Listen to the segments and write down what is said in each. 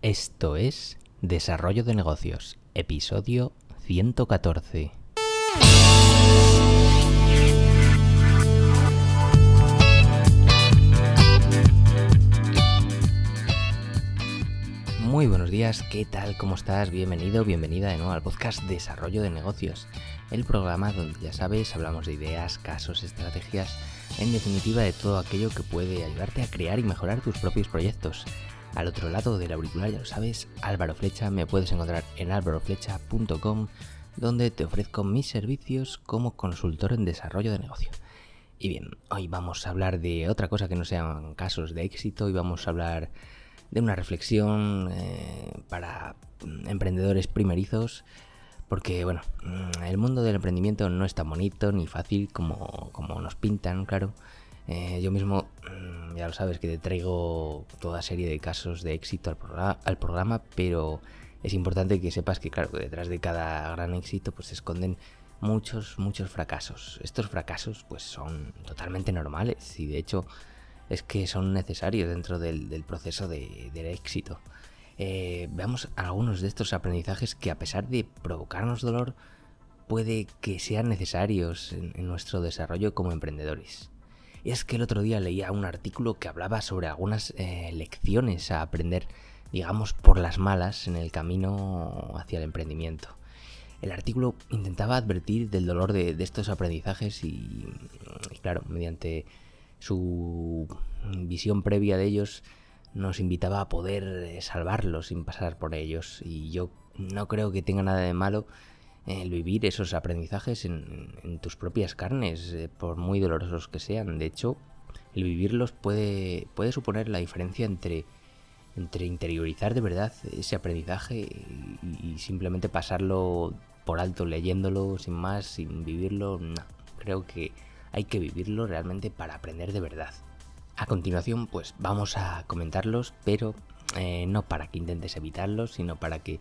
Esto es Desarrollo de Negocios, episodio 114. Muy buenos días, ¿qué tal? ¿Cómo estás? Bienvenido, bienvenida de nuevo al podcast Desarrollo de Negocios, el programa donde ya sabes, hablamos de ideas, casos, estrategias, en definitiva de todo aquello que puede ayudarte a crear y mejorar tus propios proyectos. Al otro lado del auricular, ya lo sabes, Álvaro Flecha, me puedes encontrar en álvaroflecha.com, donde te ofrezco mis servicios como consultor en desarrollo de negocio. Y bien, hoy vamos a hablar de otra cosa que no sean casos de éxito y vamos a hablar de una reflexión eh, para emprendedores primerizos. Porque, bueno, mm, el mundo del emprendimiento no es tan bonito ni fácil como, como nos pintan, claro. Eh, yo mismo, mm, ya lo sabes, que te traigo toda serie de casos de éxito al, programa, pero es importante que sepas que, claro, detrás de cada gran éxito pues se esconden muchos, muchos fracasos. Estos fracasos pues son totalmente normales y de hecho es que son necesarios dentro del, proceso de, del éxito. Eh, veamos algunos de estos aprendizajes que a pesar de provocarnos dolor, puede que sean necesarios en nuestro desarrollo como emprendedores. Es que el otro día leía un artículo que hablaba sobre algunas eh, lecciones a aprender, digamos, por las malas en el camino hacia el emprendimiento. El artículo intentaba advertir del dolor de, estos aprendizajes y, claro, mediante su visión previa de ellos, nos invitaba a poder eh, salvarlos sin pasar por ellos. Y yo no creo que tenga nada de malo el vivir esos aprendizajes en, tus propias carnes, eh, por muy dolorosos que sean. De hecho, el vivirlos puede, puede suponer la diferencia entre, entre interiorizar de verdad ese aprendizaje y, simplemente pasarlo por alto leyéndolo sin más, sin vivirlo. No, creo que hay que vivirlo realmente para aprender de verdad. A continuación, pues vamos a comentarlos, pero eh, no para que intentes evitarlos, sino para que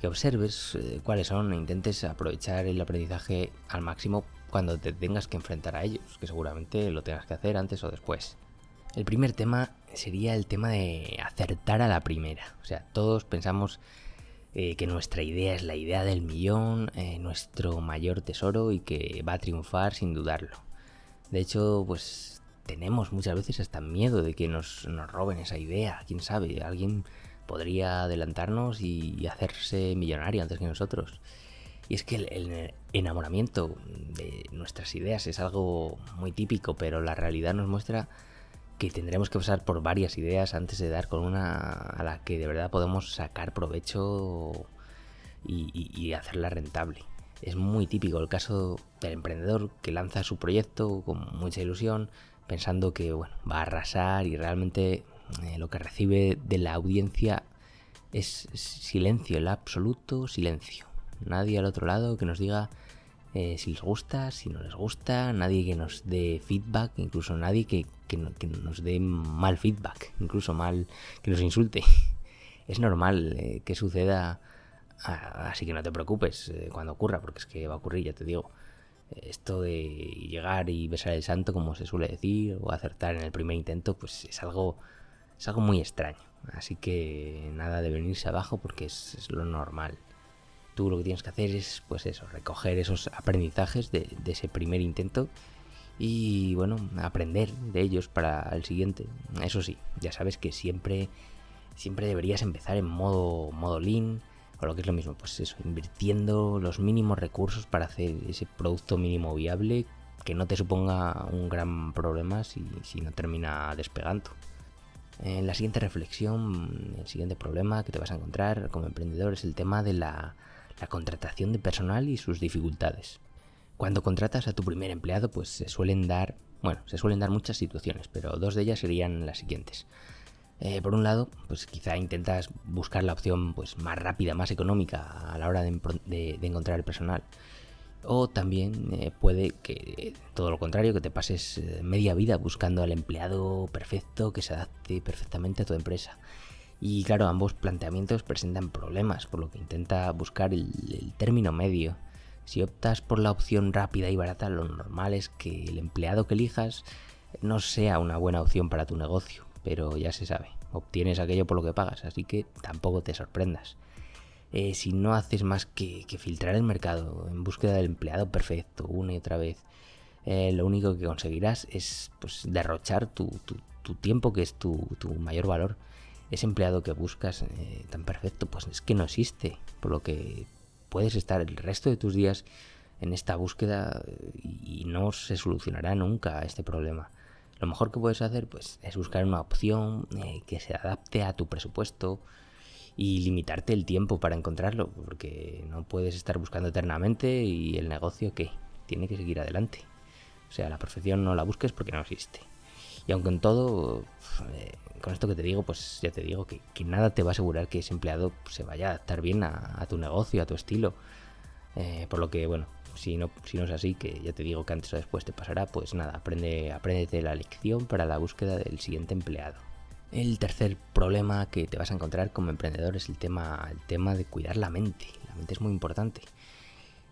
que observes eh, cuáles son e intentes aprovechar el aprendizaje al máximo cuando te tengas que enfrentar a ellos, que seguramente lo tengas que hacer antes o después. El primer tema sería el tema de acertar a la primera. O sea, todos pensamos eh, que nuestra idea es la idea del millón, eh, nuestro mayor tesoro y que va a triunfar sin dudarlo. De hecho, pues tenemos muchas veces hasta miedo de que nos, nos roben esa idea. Quién sabe, alguien podría adelantarnos y hacerse millonario antes que nosotros. Y es que el, enamoramiento de nuestras ideas es algo muy típico, pero la realidad nos muestra que tendremos que pasar por varias ideas antes de dar con una a la que de verdad podemos sacar provecho y, hacerla rentable. Es muy típico el caso del emprendedor que lanza su proyecto con mucha ilusión, pensando que bueno, va a arrasar y realmente eh, lo que recibe de la audiencia es silencio, el absoluto silencio. Nadie al otro lado que nos diga eh, si les gusta, si no les gusta, nadie que nos dé feedback, incluso nadie que, nos dé mal feedback, incluso mal que nos insulte. Es normal eh, que suceda, así que no te preocupes cuando ocurra, porque es que va a ocurrir, ya te digo. Esto de llegar y besar el santo, como se suele decir, o acertar en el primer intento, pues es algo es algo muy extraño. Así que nada de venirse abajo porque es, lo normal. Tú lo que tienes que hacer es, pues eso, recoger esos aprendizajes de, ese primer intento y, bueno, aprender de ellos para el siguiente. Eso sí, ya sabes que siempre, siempre deberías empezar en modo, modo lean o lo que es lo mismo, pues eso, invirtiendo los mínimos recursos para hacer ese producto mínimo viable que no te suponga un gran problema si, si no termina despegando. En la siguiente reflexión, el siguiente problema que te vas a encontrar como emprendedor es el tema de la, contratación de personal y sus dificultades. Cuando contratas a tu primer empleado, pues se suelen dar, bueno, se suelen dar muchas situaciones, pero dos de ellas serían las siguientes. Eh, por un lado, pues quizá intentas buscar la opción pues, más rápida, más económica a la hora de encontrar el personal. O también eh, puede que todo lo contrario, que te pases eh, media vida buscando al empleado perfecto que se adapte perfectamente a tu empresa. Y claro, ambos planteamientos presentan problemas, por lo que intenta buscar el, el término medio. Si optas por la opción rápida y barata, lo normal es que el empleado que elijas no sea una buena opción para tu negocio, pero ya se sabe. obtienes aquello por lo que pagas, así que tampoco te sorprendas. Eh, si no haces más que, filtrar el mercado en búsqueda del empleado perfecto una y otra vez, eh, lo único que conseguirás es pues, derrochar tu, tiempo, que es tu, mayor valor. Ese empleado que buscas eh, tan perfecto, pues es que no existe, por lo que puedes estar el resto de tus días en esta búsqueda y no se solucionará nunca este problema. Lo mejor que puedes hacer pues, es buscar una opción que se adapte a tu presupuesto, y limitarte el tiempo para encontrarlo, porque no puedes estar buscando eternamente y el negocio que tiene que seguir adelante. O sea, la perfección no la busques porque no existe. Y aunque en todo, eh, con esto que te digo, pues ya te digo que, nada te va a asegurar que ese empleado se vaya a adaptar bien a, tu negocio, a tu estilo. Eh, por lo que, bueno, si no, si no es así, que ya te digo que antes o después te pasará, pues nada, aprende, apréndete la lección para la búsqueda del siguiente empleado. El tercer problema que te vas a encontrar como emprendedor es el tema, el tema de cuidar la mente. La mente es muy importante.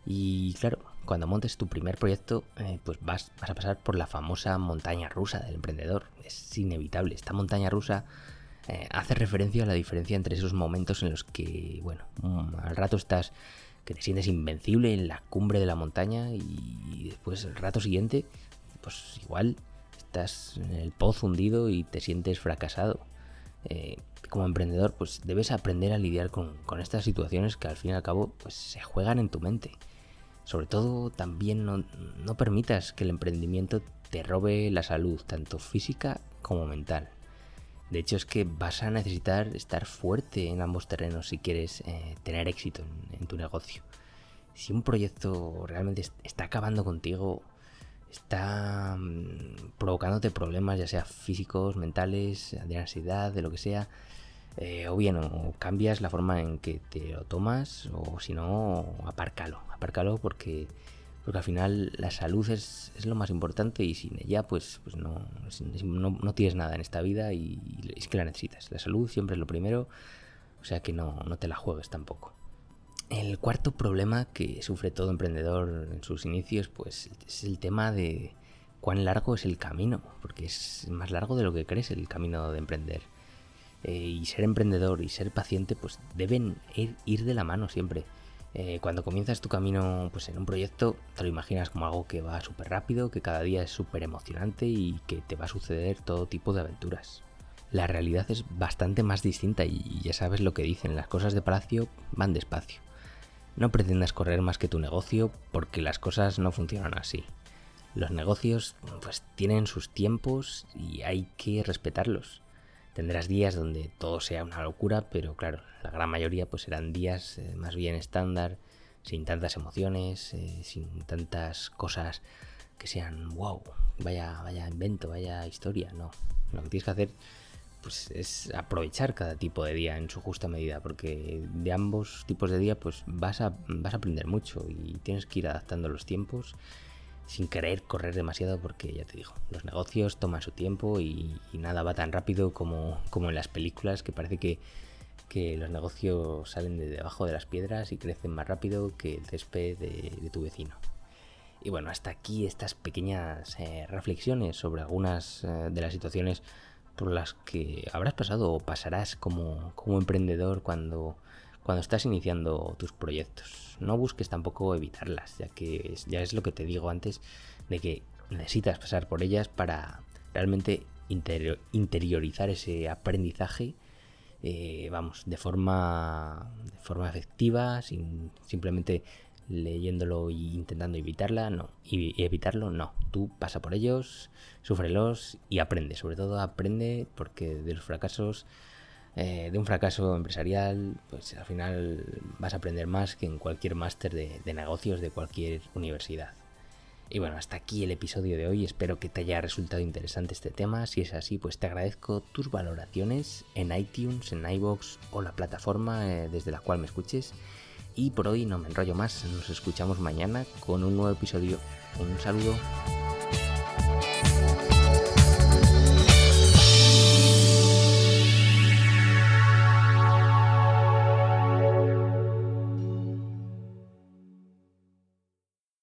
Y claro, cuando montes tu primer proyecto, eh, pues vas, a pasar por la famosa montaña rusa del emprendedor. Es inevitable. Esta montaña rusa eh, hace referencia a la diferencia entre esos momentos en los que, bueno, mm, al rato estás que te sientes invencible en la cumbre de la montaña y después el rato siguiente, pues igual estás en el pozo hundido y te sientes fracasado. Eh, como emprendedor, pues debes aprender a lidiar con, estas situaciones que al fin y al cabo pues, se juegan en tu mente. Sobre todo, también no, no permitas que el emprendimiento te robe la salud, tanto física como mental. De hecho, es que vas a necesitar estar fuerte en ambos terrenos si quieres eh, tener éxito en, tu negocio. Si un proyecto realmente está acabando contigo, está mm, provocándote problemas, ya sea físicos, mentales, de ansiedad, de lo que sea, eh, o bien o cambias la forma en que te lo tomas, o si no, apárcalo, apárcalo porque, porque al final la salud es, lo más importante y sin ella pues, pues no, no, tienes nada en esta vida y, es que la necesitas. La salud siempre es lo primero, o sea que no, no te la juegues tampoco. El cuarto problema que sufre todo emprendedor en sus inicios, pues es el tema de cuán largo es el camino, porque es más largo de lo que crees el camino de emprender. Eh, y ser emprendedor y ser paciente, pues deben ir, de la mano siempre. Eh, cuando comienzas tu camino pues en un proyecto, te lo imaginas como algo que va súper rápido, que cada día es súper emocionante y que te va a suceder todo tipo de aventuras. La realidad es bastante más distinta y ya sabes lo que dicen, las cosas de palacio van despacio. No pretendas correr más que tu negocio porque las cosas no funcionan así. Los negocios pues tienen sus tiempos y hay que respetarlos. Tendrás días donde todo sea una locura, pero claro, la gran mayoría pues serán días eh, más bien estándar, sin tantas emociones, eh, sin tantas cosas que sean wow, vaya, vaya invento, vaya historia, no. Lo que tienes que hacer pues es aprovechar cada tipo de día en su justa medida, porque de ambos tipos de día pues vas a, vas a aprender mucho y tienes que ir adaptando los tiempos sin querer correr demasiado porque ya te digo, los negocios toman su tiempo y, nada va tan rápido como, como, en las películas que parece que, que, los negocios salen de debajo de las piedras y crecen más rápido que el césped de, tu vecino. Y bueno, hasta aquí estas pequeñas eh, reflexiones sobre algunas eh, de las situaciones por las que habrás pasado o pasarás como, emprendedor cuando, cuando estás iniciando tus proyectos. No busques tampoco evitarlas, ya que ya es lo que te digo antes, de que necesitas pasar por ellas para realmente interiorizar ese aprendizaje, eh, vamos, de forma, de forma efectiva, sin simplemente leyéndolo e intentando evitarla, no. Y evitarlo, no. Tú pasa por ellos, súfrelos y aprende. Sobre todo aprende porque de los fracasos, eh, de un fracaso empresarial, pues al final vas a aprender más que en cualquier máster de, de negocios de cualquier universidad. Y bueno, hasta aquí el episodio de hoy. Espero que te haya resultado interesante este tema. Si es así, pues te agradezco tus valoraciones en iTunes, en iBox o la plataforma eh, desde la cual me escuches. Y por hoy no me enrollo más, nos escuchamos mañana con un nuevo episodio. Un saludo.